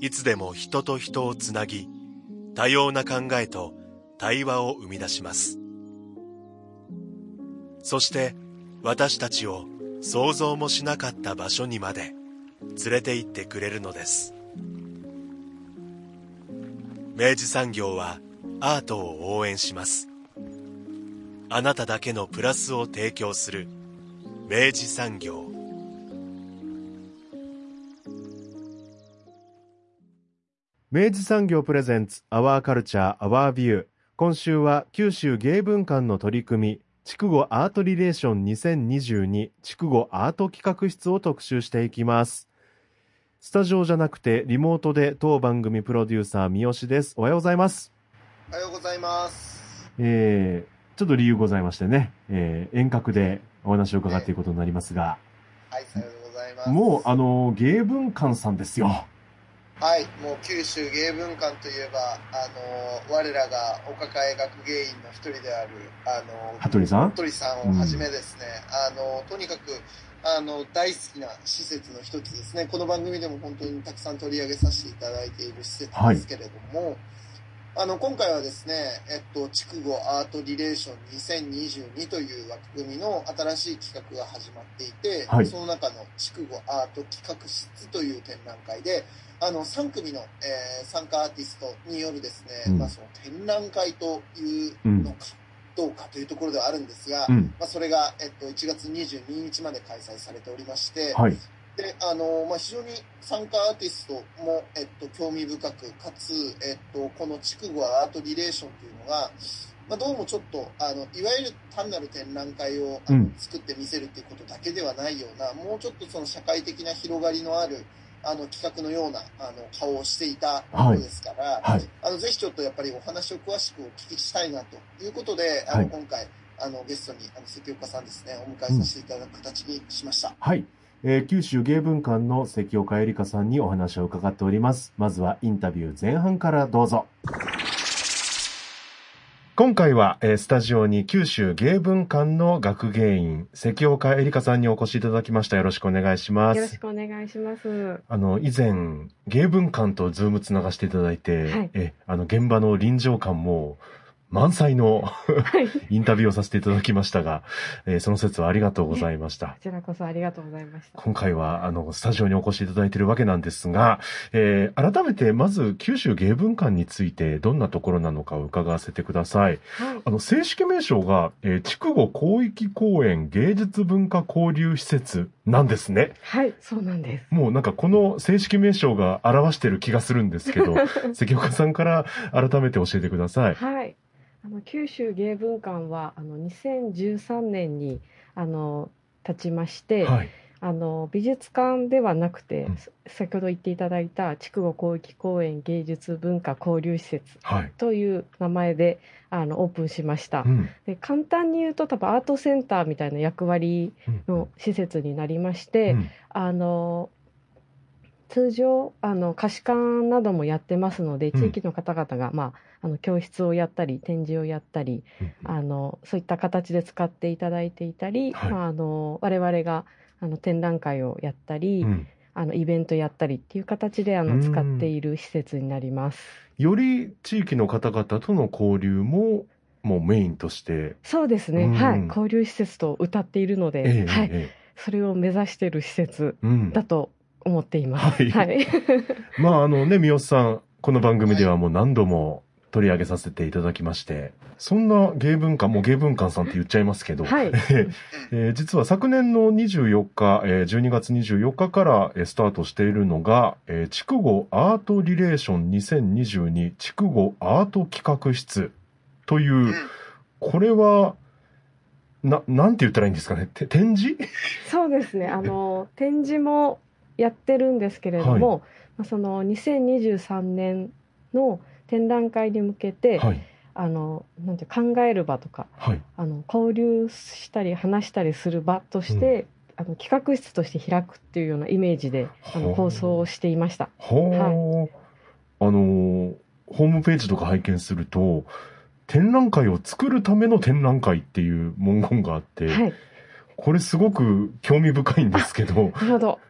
いつでも人と人をつなぎ、多様な考えと対話を生み出します。そして私たちを想像もしなかった場所にまで連れて行ってくれるのです。明治産業はアートを応援します。あなただけのプラスを提供する明治産業明治産業プレゼンツアワーカルチャーアワービュー今週は九州芸文館の取り組み筑後アートリレーション2022筑後アート企画室を特集していきます。スタジオじゃなくてリモートで当番組プロデューサー三好です。おはようございます。おはようございます。えー、ちょっと理由ございましてね、えー、遠隔でお話を伺っていくことになりますが、はい、さようでございます。もう、あの、芸文館さんですよ。はい、もう九州芸文館といえば、あの、我らがお抱え学芸員の一人である、あの、羽鳥さん？羽鳥さんをはじめですね、うん、あの、とにかく、あの、大好きな施設の一つですね。この番組でも本当にたくさん取り上げさせていただいている施設ですけれども、はいあの、今回はですね、えっと、筑後アートリレーション2022という枠組みの新しい企画が始まっていて、はい、その中の筑後アート企画室という展覧会で、あの、3組の、えー、参加アーティストによるですね、うん、まあその展覧会というのか、どうかというところではあるんですが、うん、まあそれが、えっと、1月22日まで開催されておりまして、はい。で、あの、まあ、非常に参加アーティストも、えっと、興味深く、かつ、えっと、この筑後アートリレーションというのが、まあ、どうもちょっと、あの、いわゆる単なる展覧会を、あの、作ってみせるっていうことだけではないような、もうちょっとその社会的な広がりのある、あの、企画のような、あの、顔をしていたものですから、はいはい、あの、ぜひちょっとやっぱりお話を詳しくお聞きしたいなということで、あの、今回、あの、ゲストに、あの、関岡さんですね、お迎えさせていただく形にしました。はい。えー、九州芸文館の関岡えりかさんにお話を伺っております。まずはインタビュー前半からどうぞ。今回は、えー、スタジオに九州芸文館の学芸員、関岡えりかさんにお越しいただきました。よろしくお願いします。よろしくお願いします。あの、以前、芸文館とズームつながしていただいて、はい、え、あの、現場の臨場感も、満載のインタビューをさせていただきましたが、えー、その説はありがとうございました。こちらこそありがとうございました。今回は、あの、スタジオにお越しいただいているわけなんですが、えー、改めて、まず、九州芸文館について、どんなところなのかを伺わせてください。はい、あの、正式名称が、えー、筑後広域公園芸術文化交流施設なんですね。はい、そうなんです。もうなんかこの正式名称が表してる気がするんですけど、関岡さんから改めて教えてください。はい。あの九州芸文館はあの2013年にあの立ちまして、はい、あの美術館ではなくて、うん、先ほど言っていただいた筑後広域公園芸術文化交流施設という名前で、はい、あのオープンしました、うん、で簡単に言うと多分アートセンターみたいな役割の施設になりまして、うん、あの通常あの貸し館などもやってますので地域の方々が、まあ、あの教室をやったり展示をやったり、あのそういった形で使っていただいていたり、はい、まあ、あの我々があの展覧会をやったり、うん、あのイベントやったりっていう形であの使っている施設になります。より地域の方々との交流ももうメインとして。そうですね、はい。交流施設と歌っているので、えはい、えそれを目指している施設だと思っています。はい。はい、まあ、あのね、三好さん、この番組ではもう何度も取り上げさせていただきまして、そんな芸文館、もう芸文館さんって言っちゃいますけど、はい、えー、実は昨年の24日、えー、12月24日からスタートしているのが、えー、筑後アートリレーション2022筑後アート企画室という、これは、な、なんて言ったらいいんですかね？展示？そうですね。あの、展示もやってるんですけれども、はい、その2023年の展覧会に向けて、はい、あのなんて考える場とか、はい、あの交流したり話したりする場として、うん、あの企画室として開くっていうようなイメージであの構想をしていました。はい、あのホームページとか拝見すると展覧会を作るための展覧会っていう文言があって、はい、これすごく興味深いんですけど。なるほど。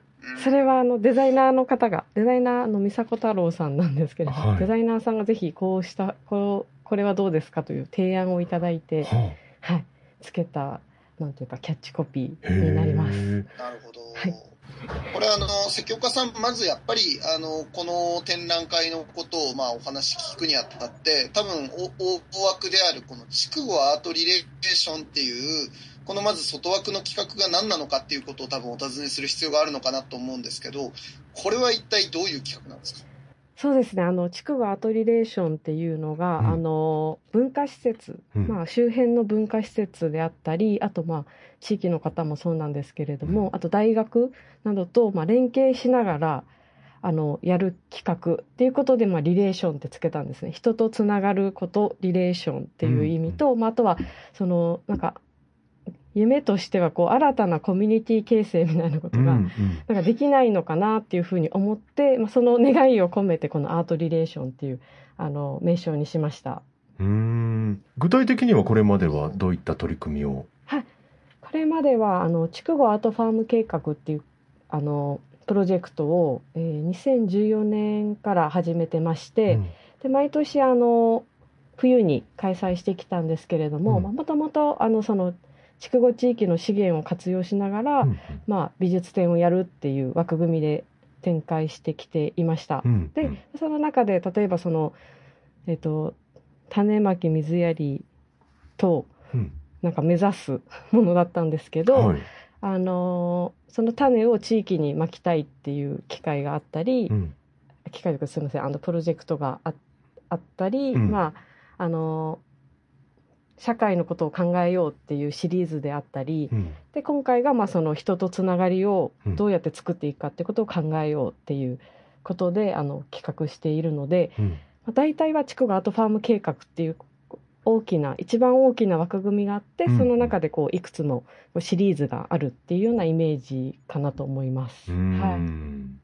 それはあのデザイナーの方が、デザイナーの美佐子太郎さんなんですけれども、はい、デザイナーさんがぜひこうした、こう、これはどうですかという提案をいただいて、はあ、はい、つけた、なんていうか、キャッチコピーになります。なるほど。はい。これあの、関岡さん、まずやっぱり、あの、この展覧会のことを、まあ、お話聞くにあたって、多分、大枠である、この、筑後アートリレーションっていう、このまず外枠の企画が何なのかっていうことを多分お尋ねする必要があるのかなと思うんですけど、これは一体どういう企画なんですか？そうですね。あの、筑後アートリレーションっていうのが、うん、あの、文化施設、うん、まあ、周辺の文化施設であったり、あと、まあ、地域の方もそうなんですけれども、うん、あと大学などと、まあ、連携しながら、あの、やる企画っていうことで、まあ、リレーションってつけたんですね。人とつながること、リレーションっていう意味と、まあ、あとは、その、なんか、夢としてはこう新たなコミュニティ形成みたいなことがなんかできないのかなっていうふうに思って、まあ、その願いを込めてこのアートリレーションっていうあの名称にしました。うん。具体的にはこれまではどういった取り組みを？はい。これまではあの筑後アートファーム計画っていうあのプロジェクトを、えー、2014年から始めてまして、うん、で毎年あの冬に開催してきたんですけれどももともとその筑後地域の資源を活用しながら、うんうん、まあ、美術展をやるっていう枠組みで展開してきていました。うんうん、でその中で例えばその、えーと、種まき水やりと、うん、なんか目指すものだったんですけど、はい、あのその種を地域にまきたいっていう機会があったり、うん、機会とかすみませんあのプロジェクトがああったり、うん、まああの社会のことを考えようっていうシリーズであったり、うん、で今回がまあその人とつながりをどうやって作っていくかってことを考えようっていうことであの企画しているので、うん、まあ、大体は地区がアートファーム計画っていう大きな一番大きな枠組みがあって、その中でこういくつもシリーズがあるっていうようなイメージかなと思います。はい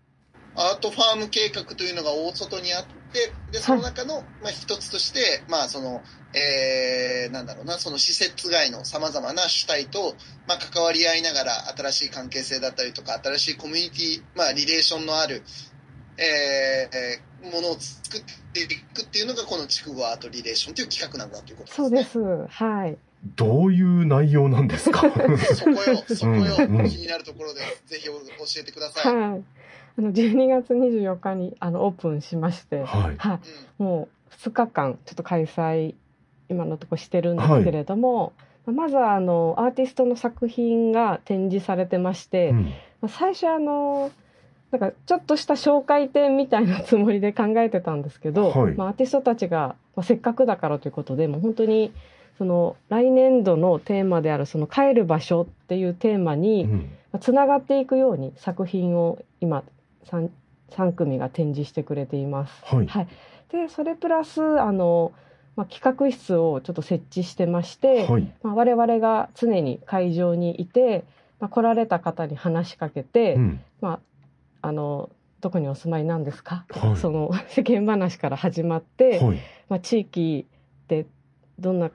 アートファーム計画というのが大外にあって、で、その中の、まあ、一つとして、まあ、その、えー、なんだろうな、その施設外の様々な主体と、まあ、関わり合いながら、新しい関係性だったりとか、新しいコミュニティ、まあ、リレーションのある、えー、ものを作っていくっていうのが、この筑後アートリレーションという企画なんだということですね。そうです。はい。どういう内容なんですか？そこよ、そこよ、うん、気になるところで、ぜひ教えてください。はい。あの12月24日にあのオープンしまして、はい、はい、もう2日間ちょっと開催今のところしてるんですけれども、はい、まずはあのアーティストの作品が展示されてまして、うん、最初あのなんかちょっとした紹介展みたいなつもりで考えてたんですけど、はい、まあ、アーティストたちが、まあ、せっかくだからということでもう本当にその来年度のテーマであるその帰る場所っていうテーマにつながっていくように作品を今 3, 3組が展示してくれています。はい、はい、でそれプラスあの、まあ、企画室をちょっと設置してまして、はい、まあ、我々が常に会場にいて、まあ、来られた方に話しかけて、うん、まあ、あのどこにお住まいなんですか、はい、その世間話から始まって、まあ、地域でどんな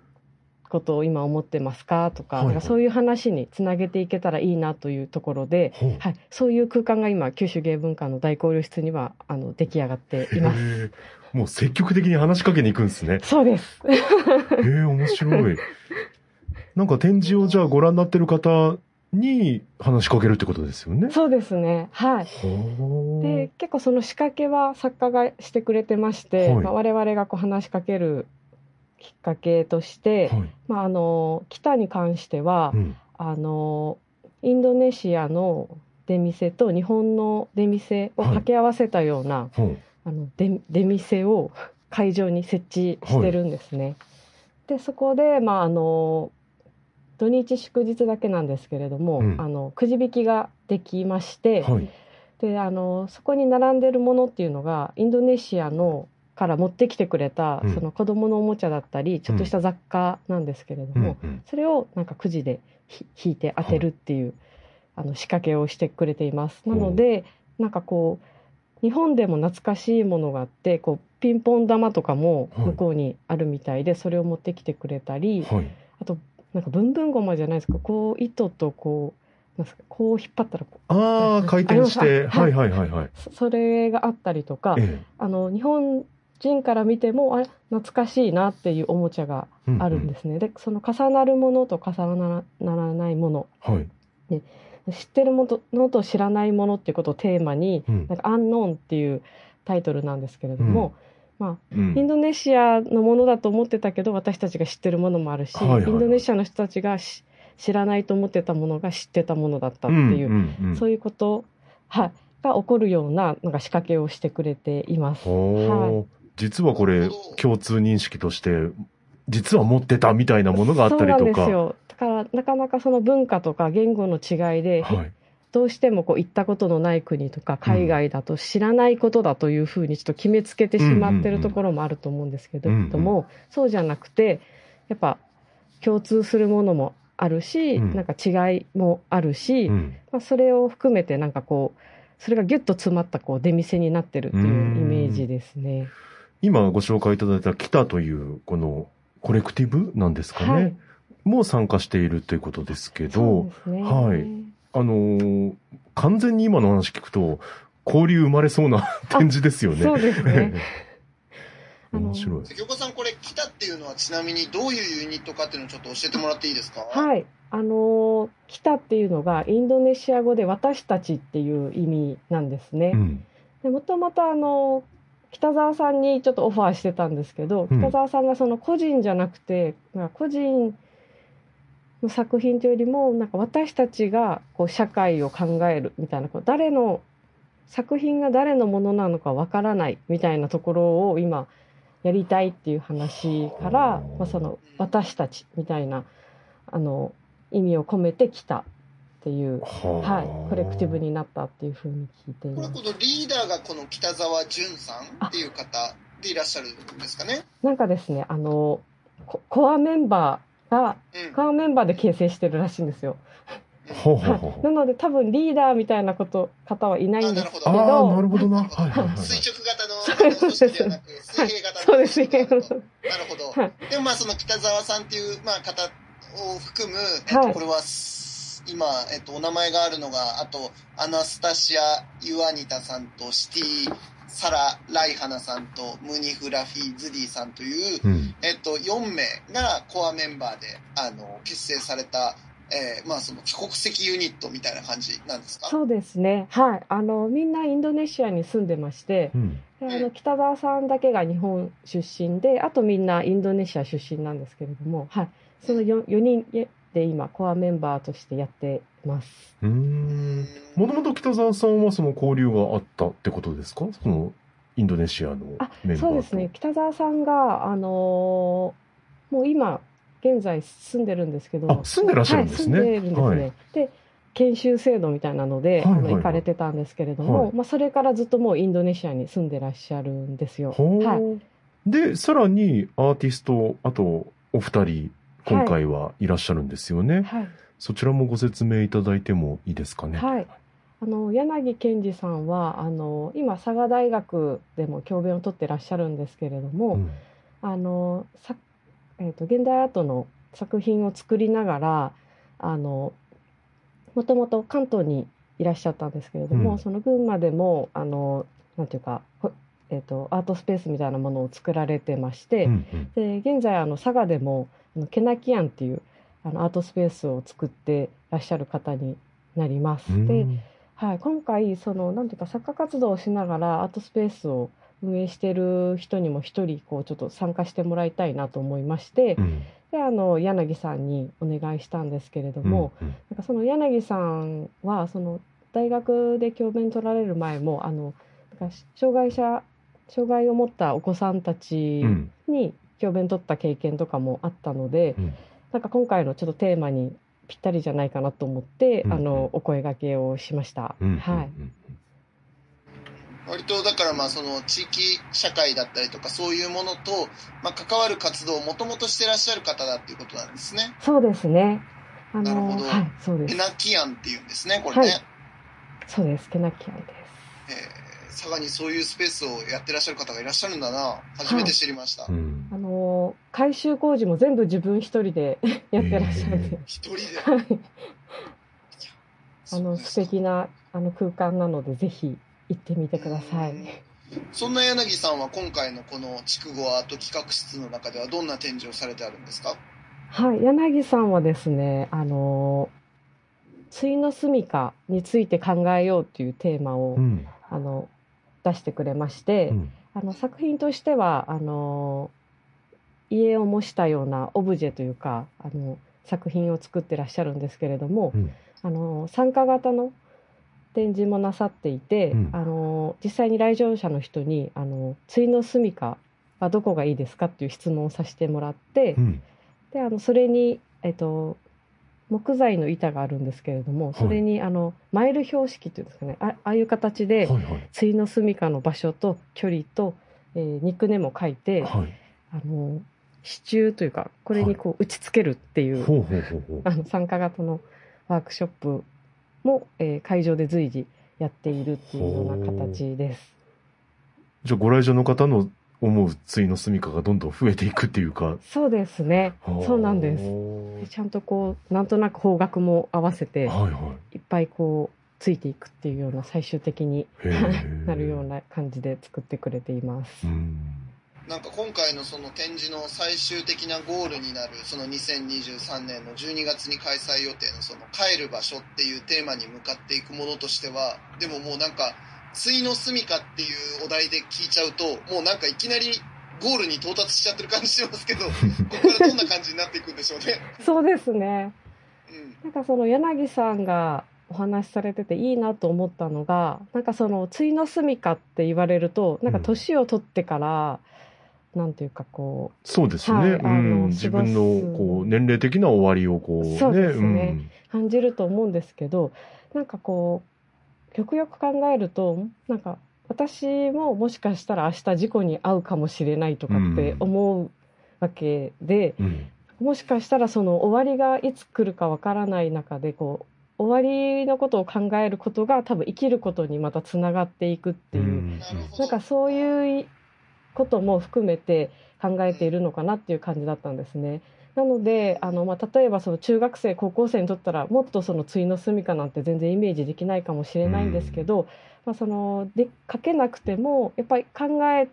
ことを今思ってますか？とかかそういう話につなげていけたらいいなというところで、はい、そういう空間が今九州芸文館の大交流室にはあの出来上がっています。もう積極的に話しかけに行くんですね。そうです。へえ面白い。なんか展示をじゃあご覧になってる方に話しかけるってことですよね。そうですね。はい。で、結構その仕掛けは作家がしてくれてまして、はい、まあ、我々がこう話しかけるきっかけとして、はい、まあ、あの北に関しては、うん、あのインドネシアの出店と日本の出店を掛け合わせたような、はい、あの出出店を会場に設置してるんですね。はい、でそこで、まあ、あの土日祝日だけなんですけれども、うん、あのくじ引きができまして、であのそこに並んでるものっていうのがインドネシアのから持ってきてくれた、その子供のおもちゃだったりちょっとした雑貨なんですけれども、それをなんかくじで引いて当てるっていう、あの仕掛けをしてくれています。なのでなんかこう日本でも懐かしいものがあってこうピンポン玉とかも向こうにあるみたいで、それを持ってきてくれたり、あとなんかブンブンゴマじゃないですか。こう糸とこうなんすかこう引っ張ったらああ回転して。はい。はいはいはいそれがあったりとか、ええ、あの日本人から見てもあれ懐かしいなっていうおもちゃがあるんですね、うんうん、でその重なるものと重ならないもの、はい、で知ってるものと知らないものっていうことをテーマに「うん、なんかアンノーン」っていうタイトルなんですけれども、まあ、うん、インドネシアのものだと思ってたけど私たちが知ってるものもあるし、はいはいはい、インドネシアの人たちが知らないと思ってたものが知ってたものだったっていう、うんうんうん、そういうこと、はい、が起こるようななんか仕掛けをしてくれています。はい、実はこれ共通認識として実は持ってたみたいなものがあったりとか。そうなんですよ。だからなかなかその文化とか言語の違いで、はい。どうしてもこう行ったことのない国とか海外だと知らないことだというふうにちょっと決めつけてしまってるところもあると思うんですけども、そうじゃなくてやっぱ共通するものもあるし、なんか違いもあるし、まあ、それを含めてなんかこうそれがギュッと詰まったこう出店になってるっていうイメージですね。今ご紹介いただいた「来た」というこのコレクティブなんですかね、はい、も参加しているということですけど、ね、はいあのー、完全に今の話聞くと、交流生まれそうな展示ですよね。そうですね。面白い。関岡さん、これ、来たっていうのはちなみにどういうユニットかっていうのをちょっと教えてもらっていいですか？はい。あのー、来たっていうのが、インドネシア語で私たちっていう意味なんですね。うん、もともとあの、北沢さんにちょっとオファーしてたんですけど、北沢さんがその個人じゃなくて、個人の作品というよりもなんか私たちがこう社会を考えるみたいなこう誰の作品が誰のものなのかわからないみたいなところを今やりたいっていう話から、まあ、その私たちみたいなあの意味を込めてきたっていう、はい、コレクティブになったっていうふうに聞いています。このリーダーがこの北沢淳さんっていう方でいらっしゃるんですかねなんかですねあのコアメンバーが、カーメンバーで形成してるらしいんですよ。ほうほうほうなので多分リーダーみたいなこと方はいないんですけど。なるほどな。はいはいはい、垂直型の組織ではなく、水平型そうです、ね。なるほど。でもまあその北沢さんっていう、まあ、方を含む、えっと、これは、今、えっと、お名前があるのが、あと、アナスタシア・ユアニタさんとシティ・サラ・ライハナさんとムニフ・ラフィー・ズディさんという、うん、えっと、4名がコアメンバーで、あの、結成された、えー、まあその帰国籍ユニットみたいな感じなんですか？そうですね。はい。あの、みんなインドネシアに住んでまして、うん、あの北澤さんだけが日本出身で、あとみんなインドネシア出身なんですけれども、はい。その 4, 4人で今コアメンバーとしてやってます。うん。もともと北沢さんはその交流があったってことですか？そのインドネシアのメンバーそうですね。北沢さんが、あのー、もう今、現在住んでるんですけど。住んでらっしゃるんですね。はい、住んでるんですね。はい、で、研修制度みたいなので、はいはいはい、あの行かれてたんですけれども、はい、まあそれからずっともうインドネシアに住んでらっしゃるんですよ。はい。で、さらにアーティスト、あとお二人、今回はいらっしゃるんですよね。はい。そちらもご説明いただいてもいいですかね。はい。あの柳健二さんはあの今佐賀大学でも教鞭をとってらっしゃるんですけれども、うん、あのさ、えーと、現代アートの作品を作りながらあのもともと関東にいらっしゃったんですけれども、うん、その群馬でもあのなんていうか、えーと、アートスペースみたいなものを作られてまして、うんうん、で現在あの佐賀でもあのケナキアンっていうあのアートスペースを作ってらっしゃる方になります。ではい、今回そのなんていうか作家活動をしながらアートスペースを運営している人にも一人こうちょっと参加してもらいたいなと思いまして、うん、であの柳さんにお願いしたんですけれども、うんうん、なんかその柳さんはその大学で教鞭取られる前もあのなんか障害者障害を持ったお子さんたちに教鞭取った経験とかもあったので、うん、なんか今回のちょっとテーマにぴったりじゃないかなと思って、うんうん、あのお声がけをしました。うんうんうん、はい。割とだからまあその地域社会だったりとかそういうものと、まあ、関わる活動をもともとしてらっしゃる方だっていうことなんですね。そうですね。あのなるほど。はい、そうです。ケナキアンっていうんですね、これね。はい、そうです、ケナキアンです。えー、佐賀にそういうスペースをやってらっしゃる方がいらっしゃるんだな。初めて知りました。はい、あの改修工事も全部自分一人で やってらっしゃるんで。一人で？はい。あの素敵なあの空間なのでぜひ行ってみてください。そんな柳さんは今回のこの筑後アート企画室の中ではどんな展示をされてあるんですか？はい、柳さんはですね、あの、対の住処について考えようというテーマを、うん、あの出してくれまして、うん、あの作品としてはあの家を模したようなオブジェというかあの作品を作ってらっしゃるんですけれども、うん、あの参加型の展示もなさっていて、うん、あの実際に来場者の人にあの「対の住処はどこがいいですか?」っていう質問をさせてもらって、うん、であのそれに、えっと、木材の板があるんですけれどもそれに、あのマイル標識っていうんですかねあああいう形で、はいはい、対の住処の場所と距離と、えー、ニックネームを書いて、はい、あの支柱というかこれにこう打ち付けるっていう、あの参加型のワークショップも、えー、会場で随時やっているっていうような形です。じゃあご来場の方の思う対の住みかがどんどん増えていくっていうか。そうですね。そうなんです。ちゃんとこう、なんとなく方角も合わせて、はいはい、いっぱいこう、ついていくっていうような最終的に なるような感じで作ってくれています。なんか今回のその展示の最終的なゴールになるその2023年の12月に開催予定のその帰る場所っていうテーマに向かっていくものとしてはでももうなんか対の住みかっていうお題で聞いちゃうともうなんかいきなりゴールに到達しちゃってる感じしますけど ここからどんな感じになっていくんでしょうね。そうですね、うん、なんかその柳さんがお話しされてていいなと思ったのがなんかその対の住みかって言われるとなんか年を取ってから、うんなんていうかこう。そうですね。はい、うん、自分のこう年齢的な終わりをこう、ね、そうですね、うん、感じると思うんですけど、なんかこう、よくよく考えると、なんか私ももしかしたら明日事故に遭うかもしれないとかって思うわけで、うん、もしかしたらその終わりがいつ来るかわからない中でこう終わりのことを考えることが多分生きることにまたつながっていくっていう、うん、なんかそういうことも含めて考えているのかなっていう感じだったんですね。なのであの、まあ、例えばその中学生高校生にとったらもっとその対の住みかなんて全然イメージできないかもしれないんですけど、うん、まあ、そので書けなくてもやっぱり考え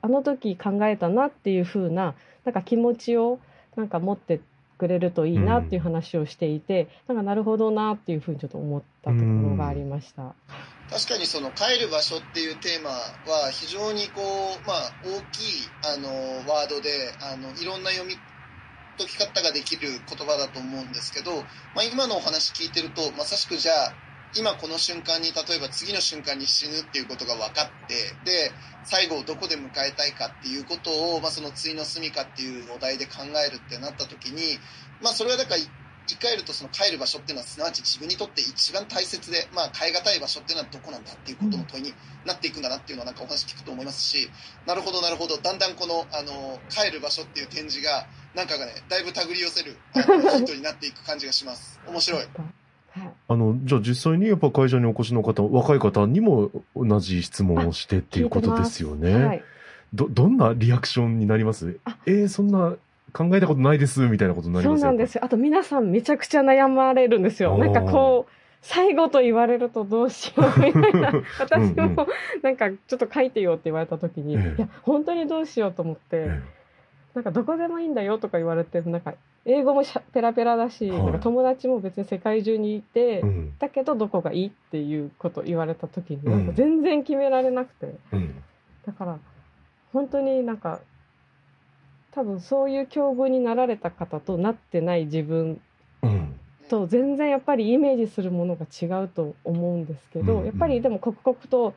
あの時考えたなっていう風ななんか気持ちをなんか持ってくれるといいなっていう話をしていて、うん、なんかなるほどなっていうふうにちょっと思ったところがありました。うん確かにその帰る場所っていうテーマは非常にこう、まあ、大きいあのワードであのいろんな読み解き方ができる言葉だと思うんですけど、まあ、今のお話聞いてるとまさしくじゃあ今この瞬間に例えば次の瞬間に死ぬっていうことが分かってで最後をどこで迎えたいかっていうことを、まあ、その対の住みかっていうお題で考えるってなった時に、まあ、それはだから言い換えるとその帰る場所っていうのはすなわち自分にとって一番大切で、まあ、変え難い場所っていうのはどこなんだっていうことの問いになっていくんだなっていうのはなんかお話聞くと思いますしなるほどなるほど。だんだんこのあの帰る場所っていう展示がなんかがねだいぶ手繰り寄せるヒントになっていく感じがします。面白い。あの、じゃあ実際にやっぱ会場にお越しの方、若い方にも同じ質問をしてっていうことですよね。はい、ど、どんなリアクションになります？えー、そんな考えたことないですみたいなことになりますそうなんですよ。あと皆さんめちゃくちゃ悩まれるんですよ。なんかこう、最後と言われるとどうしようみたいな。私もなんかちょっと書いてよって言われた時に、いや、本当にどうしようと思って、なんかどこでもいいんだよとか言われて、なんか英語もペラペラだし、なんか友達も別に世界中にいて、だけどどこがいいっていうこと言われた時に、なんか全然決められなくて。だから、本当になんか多分そういう境遇になられた方となってない自分と全然やっぱりイメージするものが違うと思うんですけど、やっぱりでも刻々と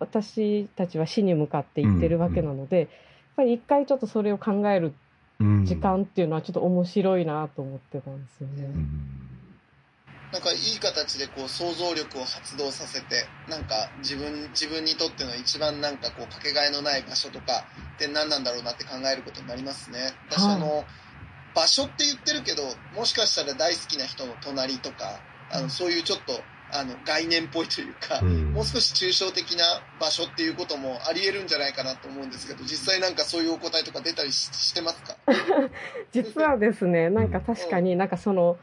私たちは死に向かっていってるわけなので、やっぱり一回ちょっとそれを考える時間っていうのはちょっと面白いなと思ってたんですよね。なんかいい形でこう想像力を発動させて、なんか自分、自分にとっての一番なんかこうかけがえのない場所とかって何なんだろうなって考えることになりますね。私あの、場所って言ってるけど、もしかしたら大好きな人の隣とか、あの、そういうちょっとあの概念っぽいというか、うん、もう少し抽象的な場所っていうこともあり得るんじゃないかなと思うんですけど実際なんかそういうお答えとか出たりしてますか？実はですねなんか確かになんかその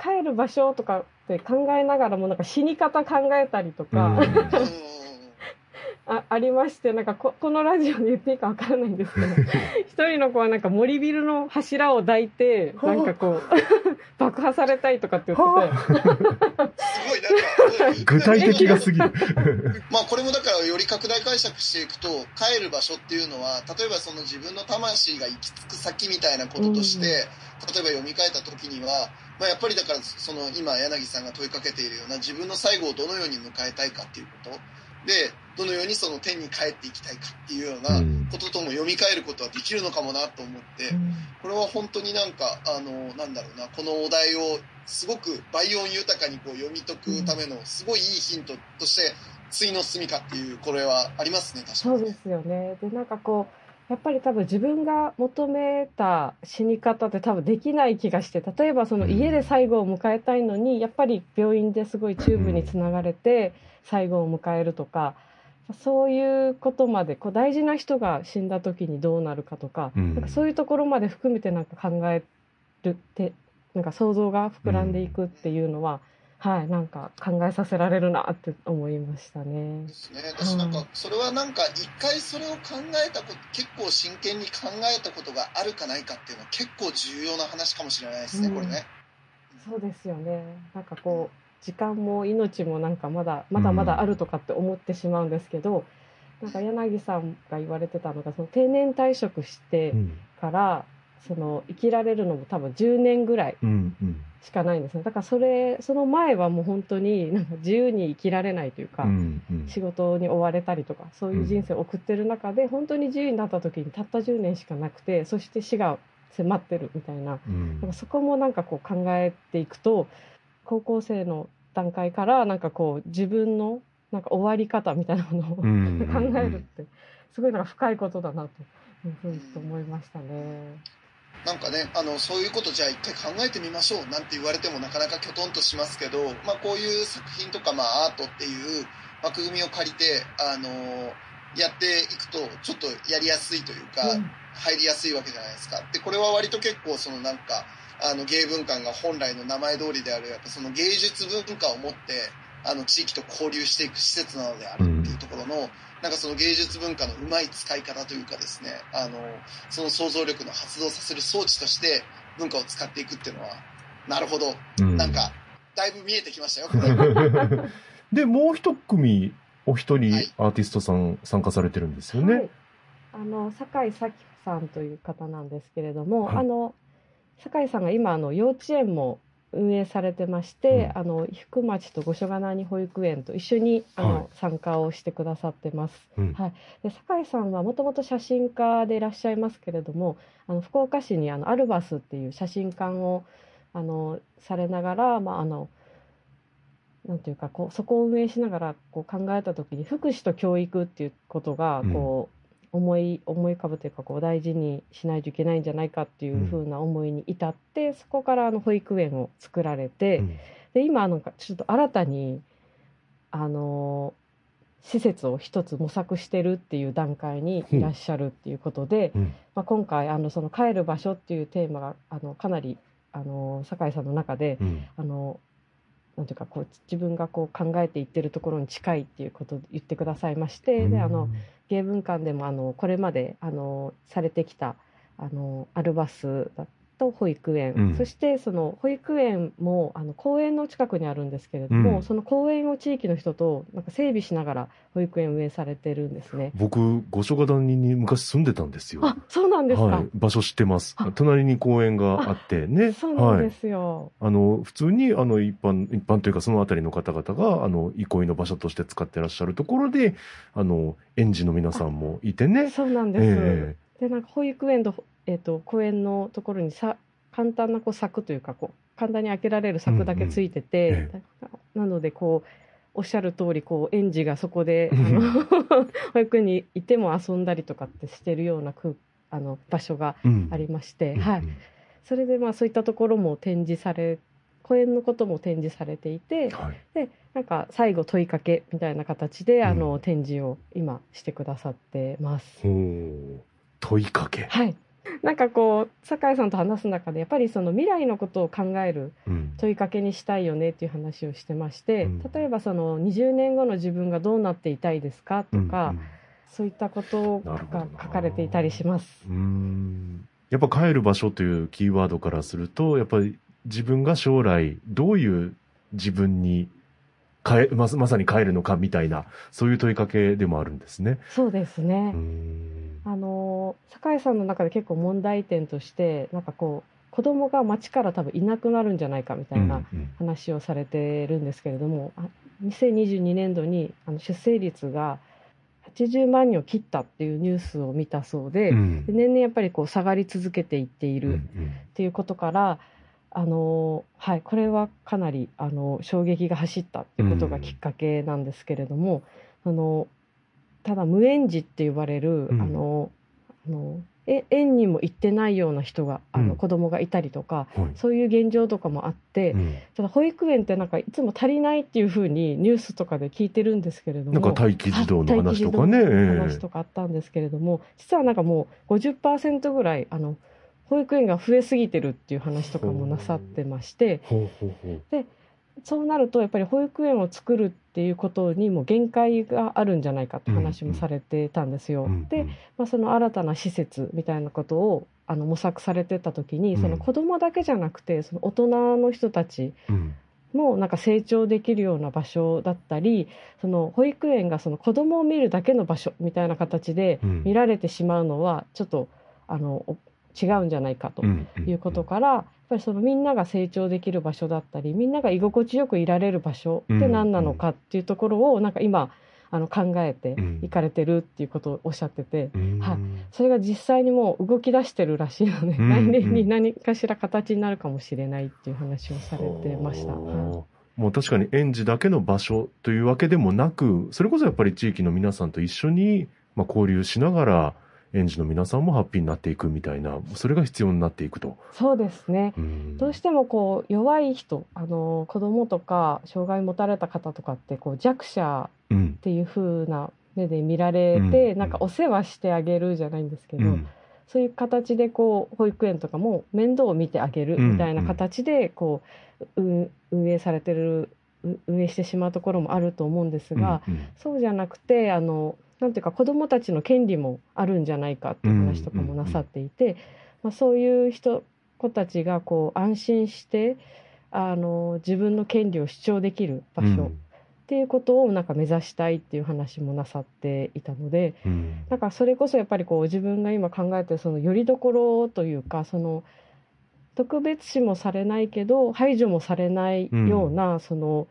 帰る場所とかって考えながらもなんか死に方考えたりとか、うん。あありましてなんかここのラジオで言っていいかわからないんですけど 一人の子はなんか森ビルの柱を抱いてなんかこう 爆破されたいとかって言ってて。すごいなんか具体的がすぎる。まあこれもだからより拡大解釈していくと帰る場所っていうのは例えばその自分の魂が行き着く先みたいなこととして、うん、例えば読み替えた時にはまあ、やっぱりだからその今柳さんが問いかけているような自分の最後をどのように迎えたいかっていうことでどのようにその天に帰っていきたいかっていうようなこととも読み替えることはできるのかもなと思って、これは本当になんか、あの、なんだろうな、このお題をすごく倍音豊かにこう読み解くためのすごいいいヒントとして、対の住みかっていう、これはありますね、確かに。そうですよね。で、なんかこう、やっぱり多分自分が求めた死に方って多分できない気がして例えばその家で最後を迎えたいのにやっぱり病院ですごいチューブにつながれて最後を迎えるとかそういうことまでこう大事な人が死んだ時にどうなるかとかうん、なんかそういうところまで含めてなんか考えるってなんか想像が膨らんでいくっていうのは、うん、はいなんか考えさせられるなって思いましたね。ですね。私なんかそれはなんか一回それを考えたこと結構真剣に考えたことがあるかないかっていうのは結構重要な話かもしれないですね、うん、これね。そうですよね。なんかこう時間も命もなんかまだまだまだあるとかって思ってしまうんですけど、なんか柳さんが言われてたのがその定年退職してから、その生きられるのも多分10年ぐらいしかないんですね。だからそれその前はもう本当になんか自由に生きられないというか、仕事に追われたりとかそういう人生を送ってる中で、本当に自由になった時にたった10年しかなくてそして死が迫ってるみたいな,、なんかそこもなんかこう考えていくと高校生の段階からなんかこう自分のなんか終わり方みたいなものを、考えるってすごいなんか深いことだなというふうに思いましたね。なんかね、あの、そういうことじゃあ一回考えてみましょうなんて言われてもなかなかきょとんとしますけど、まあこういう作品とかまあアートっていう枠組みを借りて、あのやっていくとちょっとやりやすいというか、うん、入りやすいわけじゃないですか。で、これは割と結構そのなんか、あの芸文館が本来の名前通りであるやっぱその芸術文化を持ってあの地域と交流していく施設なのであるっていうところの、うん、なんかその芸術文化のうまい使い方というかですねあのその想像力の発動させる装置として文化を使っていくっていうのはなるほど、うん、なんかだいぶ見えてきましたよ でもう一組お一人アーティストさん参加されてるんですよね、はい、あの酒井咲さんという方なんですけれども、はい、あの酒井さんが今あの幼稚園も運営されてまして、うん、あの福町と五所川に保育園と一緒にあの、はい、参加をしてくださってます。うん、はい、で酒井さんはもともと写真家でいらっしゃいますけれどもあの福岡市にあのアルバスっていう写真館をあのされながら、まあ、あのなんていうかこうそこを運営しながらこう考えた時に福祉と教育っていうことがこう、思い思い浮かぶというかこう大事にしないといけないんじゃないかっていうふうな思いに至って、うん、そこからあの保育園を作られて、うん、で今なんかちょっと新たにあの施設を一つ模索してるっていう段階にいらっしゃるっていうことで、うん、まあ、今回あのその帰る場所っていうテーマがあのかなりあの酒井さんの中で、あのなんていうかこう自分がこう考えていってるところに近いっていうことを言ってくださいまして、であの芸文館でもあのこれまであのされてきたあのアルバスだと保育園、うん、そしてその保育園もあの公園の近くにあるんですけれども、うん、その公園を地域の人となんか整備しながら保育園運営されてるんですね。僕五所川谷に昔住んでたんですよ。あそうなんですか、はい、場所知ってます。隣に公園があって。ね。そうなんですよ、はい、あの普通にあの一般一般というかその辺りの方々があの憩いの場所として使ってらっしゃるところであの園児の皆さんもいてね。そうなんです、えー、でなんか保育園とえーと、公園のところにさ簡単なこう柵というかこう簡単に開けられる柵だけついてて、うんうん、なのでこうおっしゃる通りこう園児がそこであの 保育園にいても遊んだりとかってしてるような空あの場所がありまして、うん、はい、それでまあそういったところも展示され公園のことも展示されていて、はい、でなんか最後問いかけみたいな形で、あの展示を今してくださってます。問いかけ。はい。なんかこう酒井さんと話す中でやっぱりその未来のことを考える問いかけにしたいよねっていう話をしてまして、うん、例えばその20年後の自分がどうなっていたいですかとか、うんうん、そういったことが書かれていたりします。やっぱ帰る場所というキーワードからするとやっぱり自分が将来どういう自分にえままさに帰るのかみたいなそういう問いかけでもあるんですね。そうですね。あの酒井さんの中で結構問題点としてなんかこう子供が町から多分いなくなるんじゃないかみたいな話をされてるんですけれども、うんうん、2022年度にあの出生率が80万人を切ったっていうニュースを見たそうでうん、で年々やっぱりこう下がり続けていっているっていうことから、あのはい、これはかなりあの衝撃が走ったっていうことがきっかけなんですけれども、うん、あのただ無縁児って呼ばれる、うん、あのあのえ園にも行ってないような人があの、子供がいたりとか、うん、そういう現状とかもあって、うん、ただ保育園ってなんかいつも足りないっていうふうにニュースとかで聞いてるんですけれどもなんか待機児童の話とかね。話とかあったんですけれども実はなんかもう50%ぐらいあの保育園が増えすぎてるっていう話とかもなさってましてでそうなるとやっぱり保育園を作るっていうことにも限界があるんじゃないかって話もされてたんですよ。うんうん、で、まあ、その新たな施設みたいなことをあの模索されてた時に、その子供だけじゃなくてその大人の人たちもなんか成長できるような場所だったりその保育園がその子供を見るだけの場所みたいな形で見られてしまうのはちょっとあの違うんじゃないかということから、やっぱりそのみんなが成長できる場所だったりみんなが居心地よくいられる場所って何なのかっていうところをなんか今あの考えていかれてるっていうことをおっしゃってて、はい、それが実際にもう動き出してるらしいので、来年に何かしら形になるかもしれないっていう話をされてました。もう確かに園児だけの場所というわけでもなく、それこそやっぱり地域の皆さんと一緒に、まあ、交流しながら、園児の皆さんもハッピーになっていくみたいなそれが必要になっていくと。そうですね、うん、どうしてもこう弱い人あの子供とか障害持たれた方とかってこう弱者っていう風な目で見られて、うん、なんかお世話してあげるじゃないんですけど、うん、そういう形でこう保育園とかも面倒を見てあげるみたいな形でこう、運営されてる運営してしまうところもあると思うんですが、うん。うん、そうじゃなくてあのなんていうか子どもたちの権利もあるんじゃないかっていう話とかもなさっていて、まあ、そういう人子たちがこう安心してあの自分の権利を主張できる場所っていうことをなんか目指したいっていう話もなさっていたので、うん、なんかそれこそやっぱりこう自分が今考えてるそのよりどころというかその特別視もされないけど排除もされないような、その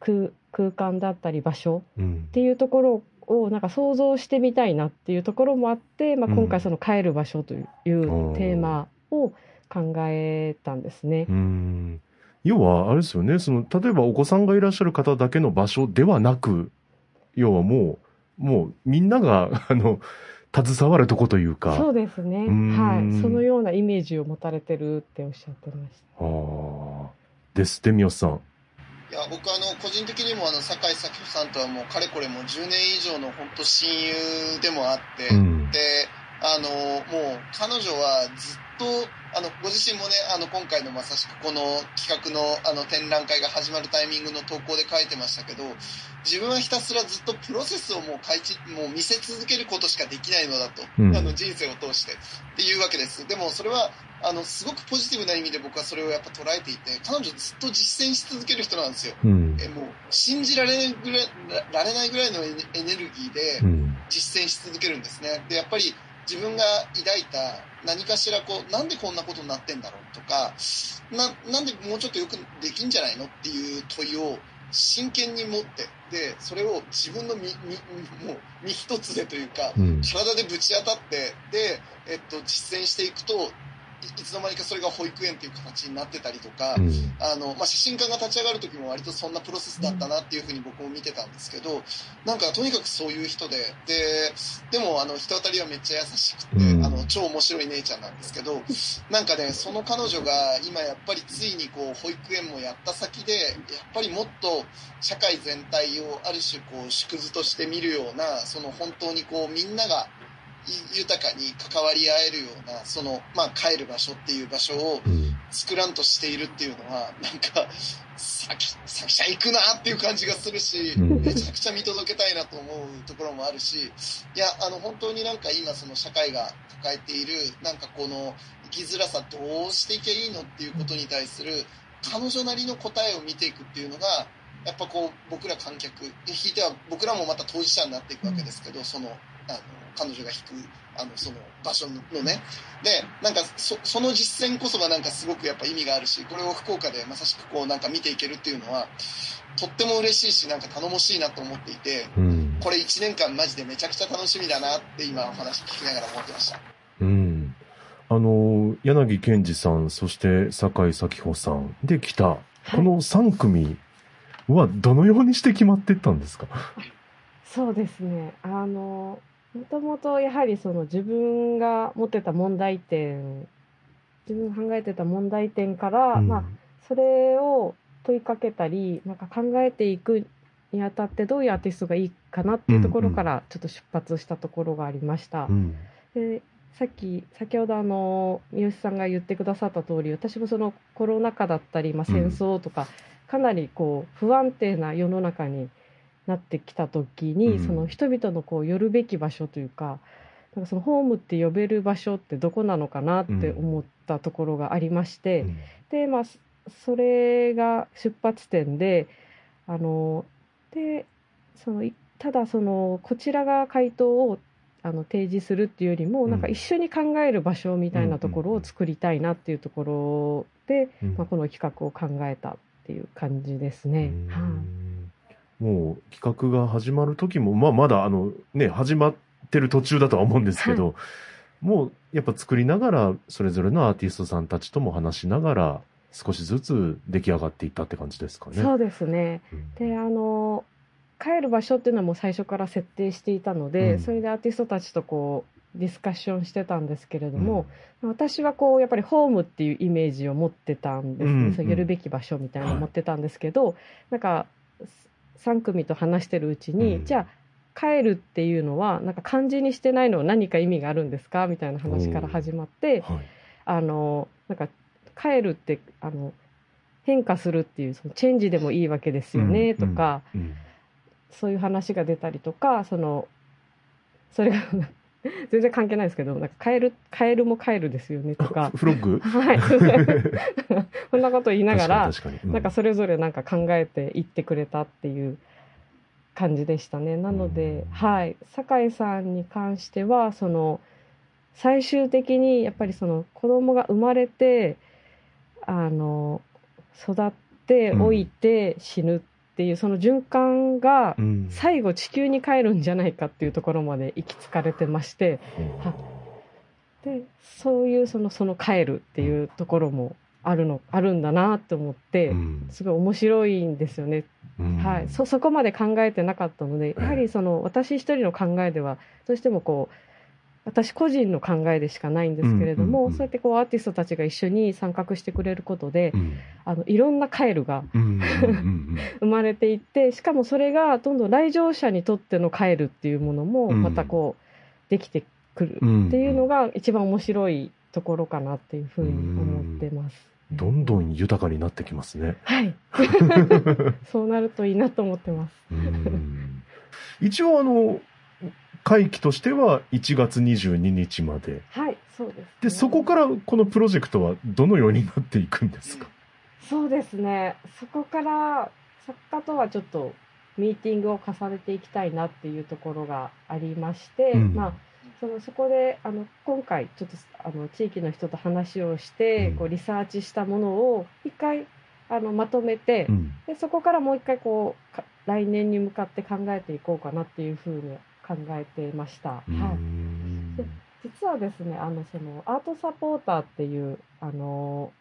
空間だったり場所っていうところをなんか想像してみたいなっていうところもあって、まあ、今回その帰る場所というテーマを考えたんですね。要はあれですよねその例えばお子さんがいらっしゃる方だけの場所ではなく要はもうもうみんなが あの携わるとこというか。そうですね。はい。そのようなイメージを持たれてるっておっしゃってました。あですって三好さんいや僕あの個人的にもあの酒井咲子さんとはもうかれこれもう10年以上の本当親友でもあって、うん、であのもう彼女はずっとあのご自身もねあの今回のまさしくこの企画のあの展覧会が始まるタイミングの投稿で書いてましたけど自分はひたすらずっとプロセスをもう開もう見せ続けることしかできないのだと、うん、あの人生を通してっていうわけです。でもそれはあのすごくポジティブな意味で僕はそれをやっぱ捉えていて彼女ずっと実践し続ける人なんですよ、うん、えもう信じられぐらいられないぐらいのエネルギーで実践し続けるんですね。でやっぱり自分が抱いた何かしらこうなんでこんなことになってんだろうとかななんでもうちょっとよくできんじゃないのっていう問いを真剣に持ってでそれを自分の身身もう身一つでというか、うん、体でぶち当たってで、えっと、実践していくといつつの間にかそれが保育園っていう形になってたりとか、うん、あの、まあ、写真家が立ち上がる時も割とそんなプロセスだったなっていうふうに僕も見てたんですけど、なんかとにかくそういう人で、で、でもあの人当たりはめっちゃ優しくて、うん、あの、超面白い姉ちゃんなんですけど、なんかね、その彼女が今やっぱりついにこう保育園もやった先で、やっぱりもっと社会全体をある種こう縮図として見るような、その本当にこうみんなが豊かに関わり合えるような、その、まあ、帰る場所っていう場所を作らんとしているっていうのは、なんか、先、先ちゃ行くなっていう感じがするし、めちゃくちゃ見届けたいなと思うところもあるし、いや、あの、本当になんか今その社会が抱えている、なんかこの生きづらさどうしていけばいいのっていうことに対する、彼女なりの答えを見ていくっていうのが、やっぱこう、僕ら観客、ひいては僕らもまた当事者になっていくわけですけど、その、あの、彼女が弾くあのその場所のね。でなんかそその実践こそがなんかすごくやっぱ意味があるしこれを福岡でまさしくこうなんか見ていけるっていうのはとっても嬉しいしなんか頼もしいなと思っていて、うん、これ1年間マジでめちゃくちゃ楽しみだなって今お話聞きながら思ってました。うん。あの柳健二さんそして酒井咲穂さんで来たこの3組はどのようにして決まっていったんですか？そうですね。あのもともとやはりその自分が持ってた問題点自分が考えてた問題点から、うん、まあ、それを問いかけたりなんか考えていくにあたってどういうアーティストがいいかなっていうところからちょっと出発したところがありました。うん、でさっき先ほどあの三好さんが言ってくださった通り私もそのコロナ禍だったり、まあ、戦争とか、うん、かなりこう不安定な世の中になってきた時に、うん、その人々のこう寄るべき場所というかなんかそのホームって呼べる場所ってどこなのかなって思ったところがありまして、うん、でまあそれが出発点であのでそのただそのこちらが回答をあの提示するっていうよりも、うん、なんか一緒に考える場所みたいなところを作りたいなっていうところで、まあ、この企画を考えたっていう感じですね。はいもう企画が始まる時も、まあ、まだあの、ね、始まってる途中だとは思うんですけど、はい、もうやっぱ作りながら、それぞれのアーティストさんたちとも話しながら、少しずつ出来上がっていったって感じですかね。そうですね。うん、で、あの、帰る場所っていうのはもう最初から設定していたので、うん、それでアーティストたちとこう、ディスカッションしてたんですけれども、うん、私はこうやっぱりホームっていうイメージを持ってたんですね、うんうん、そうやるべき場所みたいなのを持ってたんですけど、はい、なんか3組と話してるうちに、うん、じゃあ帰るっていうのはなんか漢字にしてないのは何か意味があるんですかみたいな話から始まって、はい、あのなんか帰るってあの変化するっていうそのチェンジでもいいわけですよね、とか、うん。うん、そういう話が出たりとかそのそれが全然関係ないですけど、なんかカエル、カエルもカエルですよねとか。フロッグ？はい。そんなこと言いながら、うん、なんかそれぞれなんか考えていってくれたっていう感じでしたね。なので、はい。酒井さんに関しては、その、最終的にやっぱりその子供が生まれて、あの、育って老いて死ぬっっていうその循環が最後地球に帰るんじゃないかっていうところまで行き着かれてまして、でそういうそのその帰るっていうところもあるのあるんだなって思って、すごい面白いんですよね。はい、そそこまで考えてなかったのでやはりその私一人の考えではどうしてもこう私個人の考えでしかないんですけれども、うんうんうん、そうやってこうアーティストたちが一緒に参画してくれることで、うん、あのいろんなカエルが 生まれていってしかもそれがどんどん来場者にとってのカエルっていうものもまたこうできてくるっていうのが一番面白いところかなっていうふうに思ってます。どんどん豊かになってきますね。はい。そうなるといいなと思ってます。一応あの会期としては1月22日まで。はい、そうです、ね、で、そこからこのプロジェクトはどのようになっていくんですか？そうですね。そこから作家とはちょっとミーティングを重ねていきたいなっていうところがありまして、うん、まあ、そのそこであの今回ちょっとあの地域の人と話をして、うん、こうリサーチしたものを一回あのまとめて、うん、でそこからもう一回こう来年に向かって考えていこうかなっていうふうに考えてました。はい、で実はですね、あの、その、アートサポーターっていう、あの、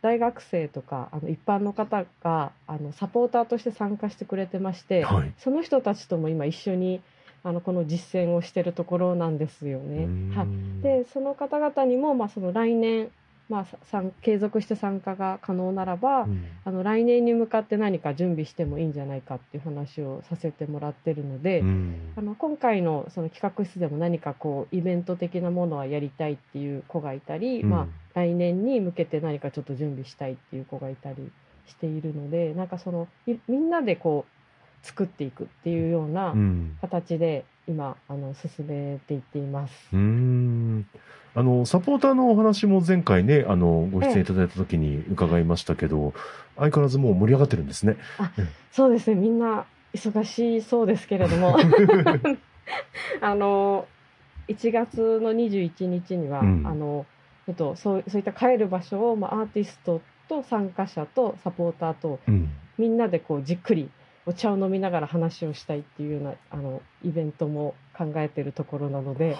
大学生とか、あの、一般の方が、あの、サポーターとして参加してくれてまして、はい、その人たちとも今一緒に、あのこの実践をしてるところなんですよね。はい、でその方々にも、まあ、その来年まあ、継続して参加が可能ならば、うん、あの来年に向かって何か準備してもいいんじゃないかっていう話をさせてもらってるので、うん、あの今回のその企画室でも何かこうイベント的なものはやりたいっていう子がいたり、うん、まあ、来年に向けて何かちょっと準備したいっていう子がいたりしているのでなんかそのみんなでこう作っていくっていうような形で今あの進めていっています。うんあの、サポーターのお話も前回ね、あの、ご出演いただいた時に伺いましたけど、相変わらずもう盛り上がってるんですね。あ、そうですね。みんな忙しそうですけれども。あの、1月の21日には、うん、あの、えっと、そうそういった帰る場所を、まあ、アーティストと参加者とサポーターと、うん、みんなでこうじっくりお茶を飲みながら話をしたいっていうようなあのイベントも考えてるところなので。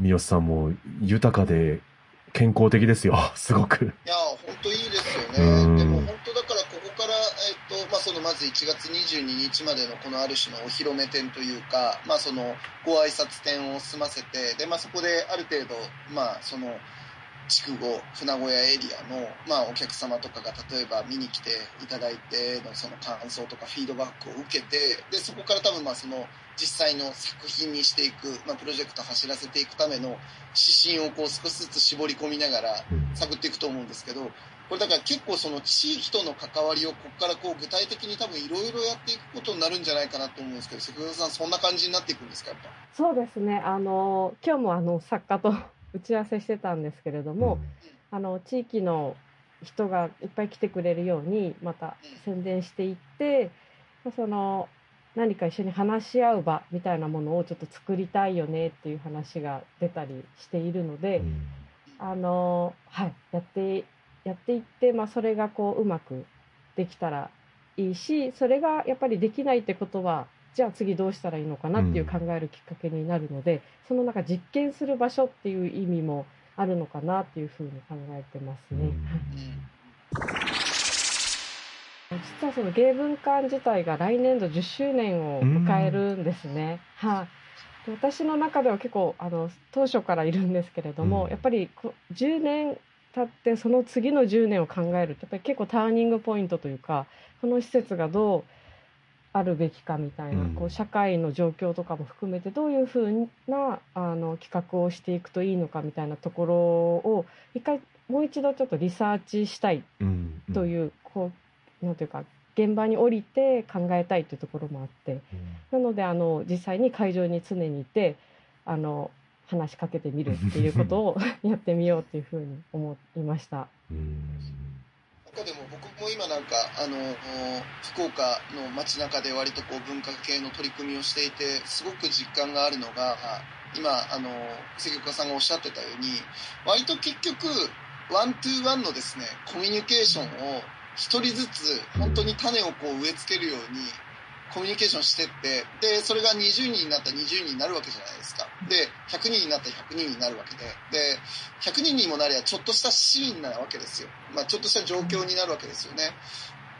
三好さんも豊かで健康的ですよ、すごく。いや、本当いいですよね。でも本当だからここから、えっ、と、まあ、そのまず1月22日までのこのある種のお披露目展というか、まあ、そのご挨拶展を済ませて、で、まあ、そこである程度、まあ、その、筑後船小屋エリアの、まあ、お客様とかが例えば見に来ていただいてのその感想とかフィードバックを受けてでそこから多分まあその実際の作品にしていく、まあ、プロジェクト走らせていくための指針をこう少しずつ絞り込みながら探っていくと思うんですけどこれだから結構その地域との関わりをここからこう具体的に多分いろいろやっていくことになるんじゃないかなと思うんですけど関根さんそんな感じになっていくんですかやっぱ？そうですね。あの今日もあの作家と打ち合わせしてたんですけれども、うん、あの地域の人がいっぱい来てくれるようにまた宣伝していって、その何か一緒に話し合う場みたいなものをちょっと作りたいよねっていう話が出たりしているので、うん、あのはいやってやっていって、まあ、それがこううまくできたらいいしそれがやっぱりできないってことはじゃあ次どうしたらいいのかなっていう考えるきっかけになるので、うん、そのなんか実験する場所っていう意味もあるのかなっていうふうに考えてますね。うん、実はその芸文館自体が来年度10周年を迎えるんですね。はい、あ、私の中では結構あの当初からいるんですけれども、うん、やっぱり10年経ってその次の10年を考えるとやっぱり結構ターニングポイントというかこの施設がどうあるべきかみたいな、うん、こう社会の状況とかも含めてどういうふうなあの企画をしていくといいのかみたいなところを一回もう一度ちょっとリサーチしたいという、うん、こうなんていうか現場に降りて考えたいというところもあって、うん、なのであの実際に会場に常にいてあの話しかけてみるっていうことを やってみようっていうふうに思いました。他でも僕も今なんかあの福岡の街中で割とこう文化系の取り組みをしていてすごく実感があるのが今あの関岡さんがおっしゃってたように割と結局ワントゥーワンのですねコミュニケーションを1人ずつ本当に種をこう植え付けるようにコミュニケーションしてって、で、それが20人になったら20人になるわけじゃないですか。で、100人になったら100人になるわけで、で、100人にもなりゃちょっとしたシーンなわけですよ。まあ、ちょっとした状況になるわけですよね。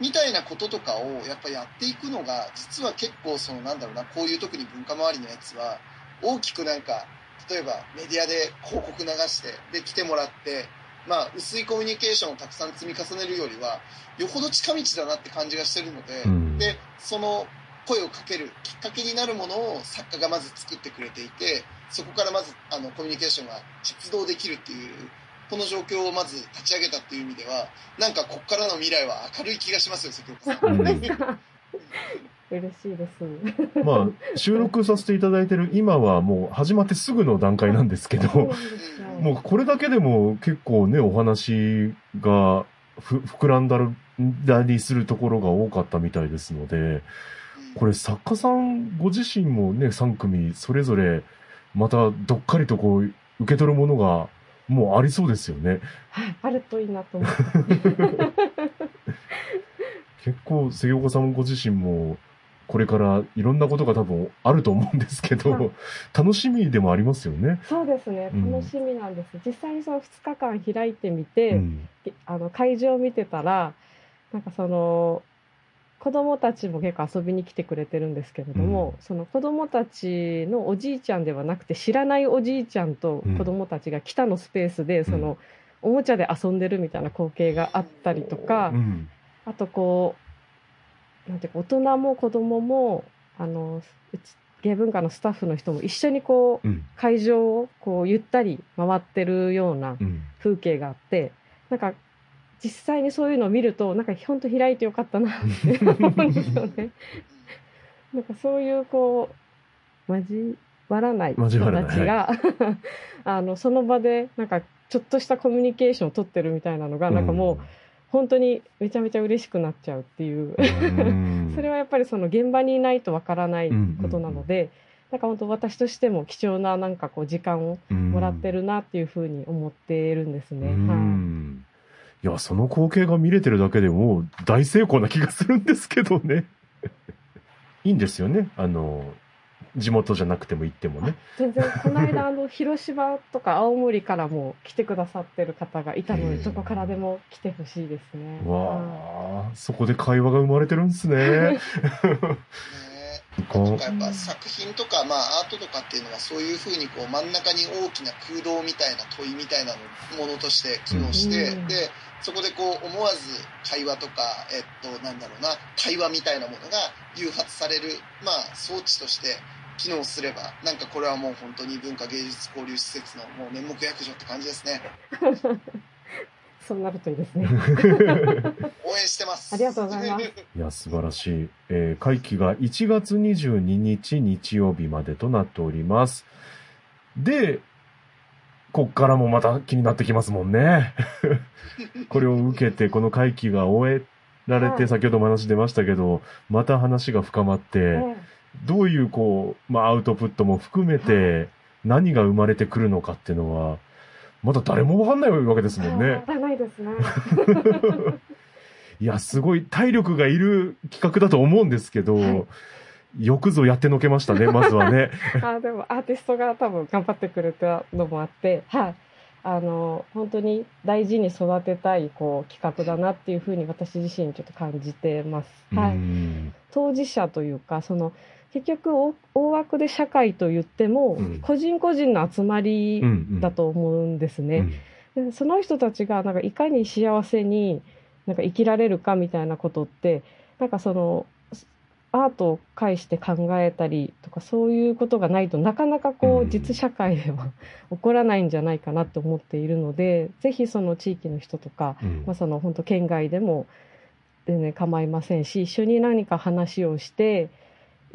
みたいなこととかをやっぱやっていくのが、実は結構そのなんだろうな、こういう特に文化周りのやつは、大きくなんか、例えばメディアで広告流して、で、来てもらって、まあ、薄いコミュニケーションをたくさん積み重ねるよりは、よほど近道だなって感じがしてるので、うん、で、その声をかけるきっかけになるものを作家がまず作ってくれていてそこからまずあのコミュニケーションが発動できるっていうこの状況をまず立ち上げたっていう意味ではなんかここからの未来は明るい気がしますよ関岡さん。嬉しいです。まあ、収録させていただいてる今はもう始まってすぐの段階なんですけど、もうこれだけでも結構ね、お話がふ膨らんだりするところが多かったみたいですので、これ作家さんご自身もね、3組それぞれまたどっかりとこう受け取るものがもうありそうですよね。はい、あるといいなと思って。結構、杉岡さんご自身もこれからいろんなことが多分あると思うんですけど、はい、楽しみでもありますよね。そうですね。楽しみなんです。うん、実際にその2日間開いてみて、うん、あの会場を見てたら、なんかその、子供たちも結構遊びに来てくれてるんですけれども、うん、その子供たちのおじいちゃんではなくて知らないおじいちゃんと子供たちが北のスペースでそのおもちゃで遊んでるみたいな光景があったりとか、うん、あとこうなんていうか大人も子供もあのうち芸文化のスタッフの人も一緒にこう、うん、会場をこうゆったり回ってるような風景があって、なんか実際にそういうのを見るとなんか本当開いてよかったなって 思うんですよね。なんかそういうこう交わらない人たちが あのその場でなんかちょっとしたコミュニケーションを取ってるみたいなのが、なんかもう本当にめちゃめちゃ嬉しくなっちゃうっていう それはやっぱりその現場にいないとわからないことなので、なんか本当私としても貴重ななんかこう時間をもらってるなっていうふうに思っているんですね。はいいや、その光景が見れてるだけでも大成功な気がするんですけどね。いいんですよね。あの、地元じゃなくても行ってもね。全然、この間、あの、広島とか青森からも来てくださってる方がいたので、どこからでも来てほしいですね。わあ、そこで会話が生まれてるんですね。なんかやっぱ作品とか、まあ、アートとかっていうのはそういうふうにこう真ん中に大きな空洞みたいな問いみたいなものとして機能して、うん、でそこでこう思わず会話とか、えっと、なんだろうな対話みたいなものが誘発される、まあ、装置として機能すればなんかこれはもう本当に文化芸術交流施設のもう面目躍如って感じですね。そうなるといいですね。応援してます。ありがとうございます。いや、素晴らしい。えー、会期が1月22日日曜日までとなっております。で、こっからもまた気になってきますもんね。これを受けて、この会期が終えられて、先ほども話出ましたけど、また話が深まって、どういうこう、まあアウトプットも含めて、何が生まれてくるのかっていうのは、まだ誰もわかんないわけですもんね。わかんないですね。いや、すごい体力がいる企画だと思うんですけど、はい、よくぞやってのけましたね、まずはね。あでもアーティストが多分頑張ってくれたのもあって、はい。あの、本当に大事に育てたい、こう、企画だなっていうふうに私自身ちょっと感じてます。はい。当事者というか、その、結局大枠で社会と言っても、個人個人の集まりだと思うんですね。でその人たちがなんかいかに幸せになんか生きられるかみたいなことってなんかそのアートを介して考えたりとかそういうことがないとなかなかこう実社会では 起こらないんじゃないかなと思っているのでぜひその地域の人とか、まあ、その本当県外でも全然構いませんし一緒に何か話をして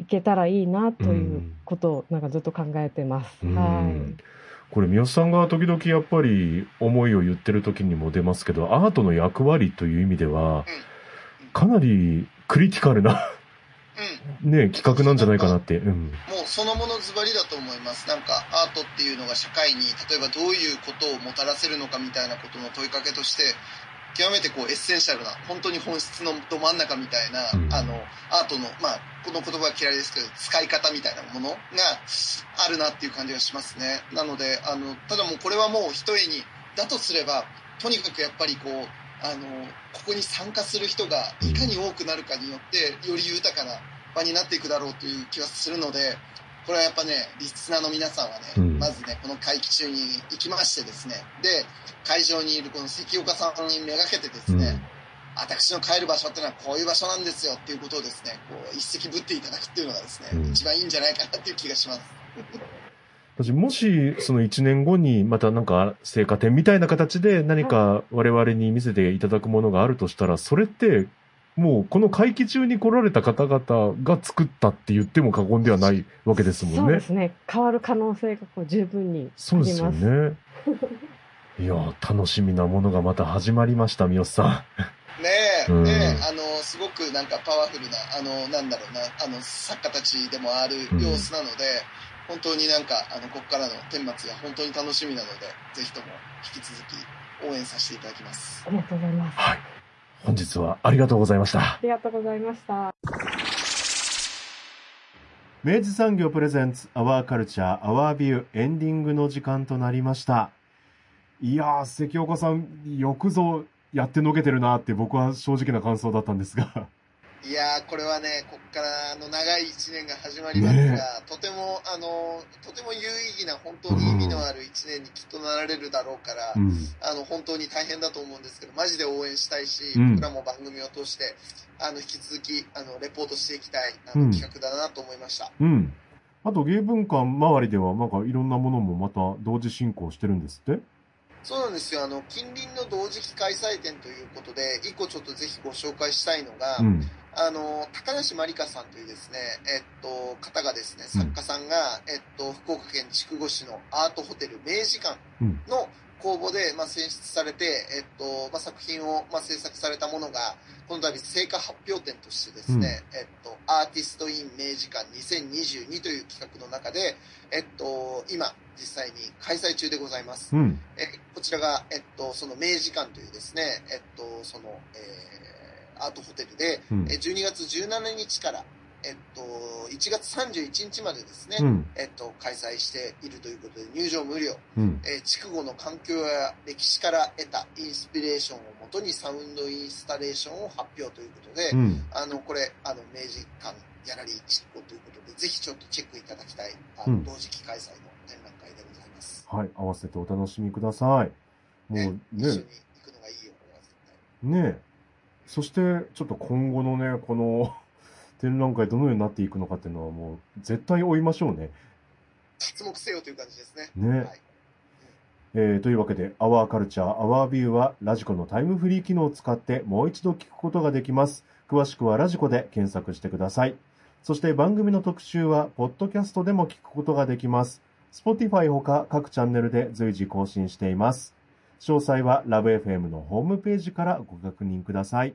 いけたらいいなということをなんかずっと考えてます。はい。これ三好さんが時々やっぱり思いを言ってる時にも出ますけどアートの役割という意味ではかなりクリティカルなね、企画なんじゃないかなって、うん、もうそのものズバリだと思います。なんかアートっていうのが社会に例えばどういうことをもたらせるのかみたいなことの問いかけとして極めてこうエッセンシャルな本当に本質のど真ん中みたいな、うん、あのアートのまあこの言葉は嫌いですけど使い方みたいなものがあるなっていう感じがしますね。なのであのただもうこれはもう一重にだとすればとにかくやっぱりこうあのここに参加する人がいかに多くなるかによってより豊かな場になっていくだろうという気はするのでこれはやっぱねリスナーの皆さんはね、うん、まずねこの会期中に行きましてですね。で会場にいるこの関岡さんにめがけてですね、うん、私の帰る場所っていうのはこういう場所なんですよっていうことをですねこう一石ぶっていただくっていうのがですね、うん、一番いいんじゃないかなっていう気がします。私もしその1年後にまたなんか成果展みたいな形で何か我々に見せていただくものがあるとしたらそれってもうこの会期中に来られた方々が作ったって言っても過言ではないわけですもんね。そうですね。変わる可能性がこう十分にそうですよね。いや楽しみなものがまた始まりました、三好さん。ねえ、うん、ねえ、あの、すごくなんかパワフルな、あの、なんだろうな、あの、作家たちでもある様子なので、うん、本当になんか、あの、ここからの顛末が本当に楽しみなので、ぜひとも引き続き応援させていただきます。ありがとうございます。はい。本日はありがとうございました。ありがとうございました。明治産業プレゼンツアワーカルチャーアワービューエンディングの時間となりました。いやー、関岡さん、よくぞやってのけてるなって僕は正直な感想だったんですが。いやー、これはね、こっからの長い一年が始まりますが、ね、とても、あの、とても有意義な、本当に意味のある一年にきっとなられるだろうから、うん、あの、本当に大変だと思うんですけど、マジで応援したいし、うん、僕らも番組を通して、あの、引き続き、あの、レポートしていきたい、あの、企画だなと思いました。うん。あと、芸文館周りでは、なんかいろんなものもまた同時進行してるんですって？そうなんですよ。あの、近隣の同時期開催店ということで、一個ちょっとぜひご紹介したいのが、うん、あの、高梨まりかさんというですね、えっと、方がですね、作家さんが、えっと、福岡県筑後市のアートホテル明治館の公募で、まあ、選出されて、えっと、まあ、作品を、まあ、制作されたものが、この度成果発表展としてですね、うん、えっと、アーティストイン明治館2022という企画の中で、えっと、今、実際に開催中でございます。うん、えこちらが、えっと、その明治館というですね、えっと、その、えー、アートホテルで、うん、12月17日から、えっと、1月31日までですね、うん、えっと、開催しているということで、入場無料、うん、えー、筑後の環境や歴史から得たインスピレーションをもとにサウンドインスタレーションを発表ということで、うん、あの、これ、あの、明治館ギャラリー筑後ということで、ぜひちょっとチェックいただきたい、あの、同時期開催の展覧会でございます。はい、合わせてお楽しみください。もうね、一緒に行くのがいいよ、これは絶対。ねそして、ちょっと今後のね、この 展覧会どのようになっていくのかっていうのはもう絶対追いましょうね。着目せよという感じですね。ね。はい、えー、というわけで、アワーカルチャー、アワービューはラジコのタイムフリー機能を使ってもう一度聞くことができます。詳しくはラジコで検索してください。そして番組の特集は、ポッドキャストでも聞くことができます。Spotify ほか各チャンネルで随時更新しています。詳細はラブ f m のホームページからご確認ください。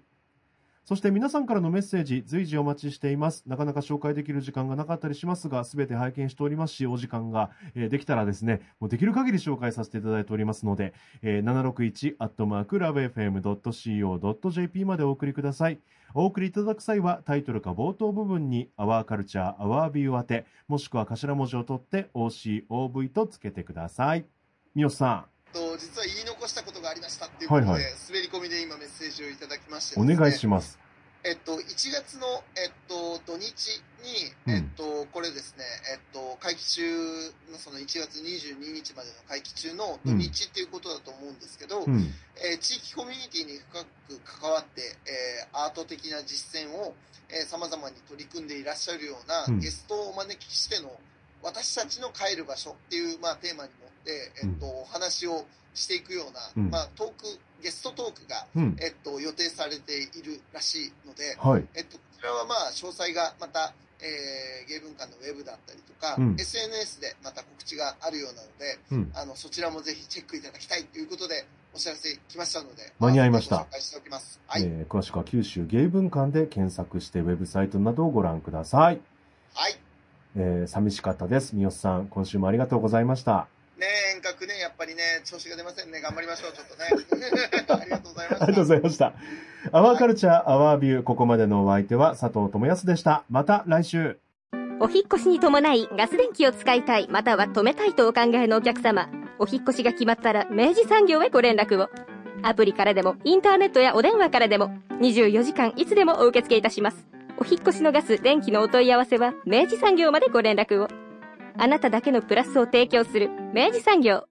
そして皆さんからのメッセージ、随時お待ちしています。なかなか紹介できる時間がなかったりしますが、すべて拝見しておりますし、お時間が、え、できたらですね、もうできる限り紹介させていただいておりますので、え、761アットマークラブ FM.co.jp までお送りください。お送りいただく際はタイトルか冒頭部分に Our Culture, Our View 宛て、もしくは頭文字を取って OCOV とつけてください。三好さん。実は言い残したことがありましたっていうことで、はいはい、滑り込みで今メッセージをいただきまして、ね、お願いします。えっと、1月の、えっと、土日に、えっと、これですね、えっと、会期中の、その1月22日までの会期中の土日っていうことだと思うんですけど、うん、えー、地域コミュニティに深く関わって、えー、アート的な実践を、えー、様々に取り組んでいらっしゃるようなゲストをお招きしての、私たちの帰る場所っていう、まあ、テーマに持って、えっと、お話をしていくような、うん、まあ、トーク、ゲストトークが、うん、えっと、予定されているらしいので、はい、えっと、こちらはまあ、詳細がまた、えー、芸文館のウェブだったりとか、うん、SNS でまた告知があるようなので、うん、あの、そちらもぜひチェックいただきたいということで、お知らせ来ましたので、間に合いました。紹介しておきます。はい、えー、詳しくは九州芸文館で検索してウェブサイトなどをご覧ください。はい。えー、寂しかったです。三好さん、今週もありがとうございました。ね遠隔ね、やっぱりね、調子が出ませんね。頑張りましょう、ちょっとね。ありがとうございました。ありがとうございました。アワーカルチャー、アワービュー、ここまでのお相手は佐藤智康でした。また来週。お引越しに伴いガス電気を使いたい、または止めたいとお考えのお客様。お引越しが決まったら、明治産業へご連絡を。アプリからでも、インターネットやお電話からでも、24時間いつでもお受け付けいたします。お引越しのガス、電気のお問い合わせは、明治産業までご連絡を。あなただけのプラスを提供する明治産業。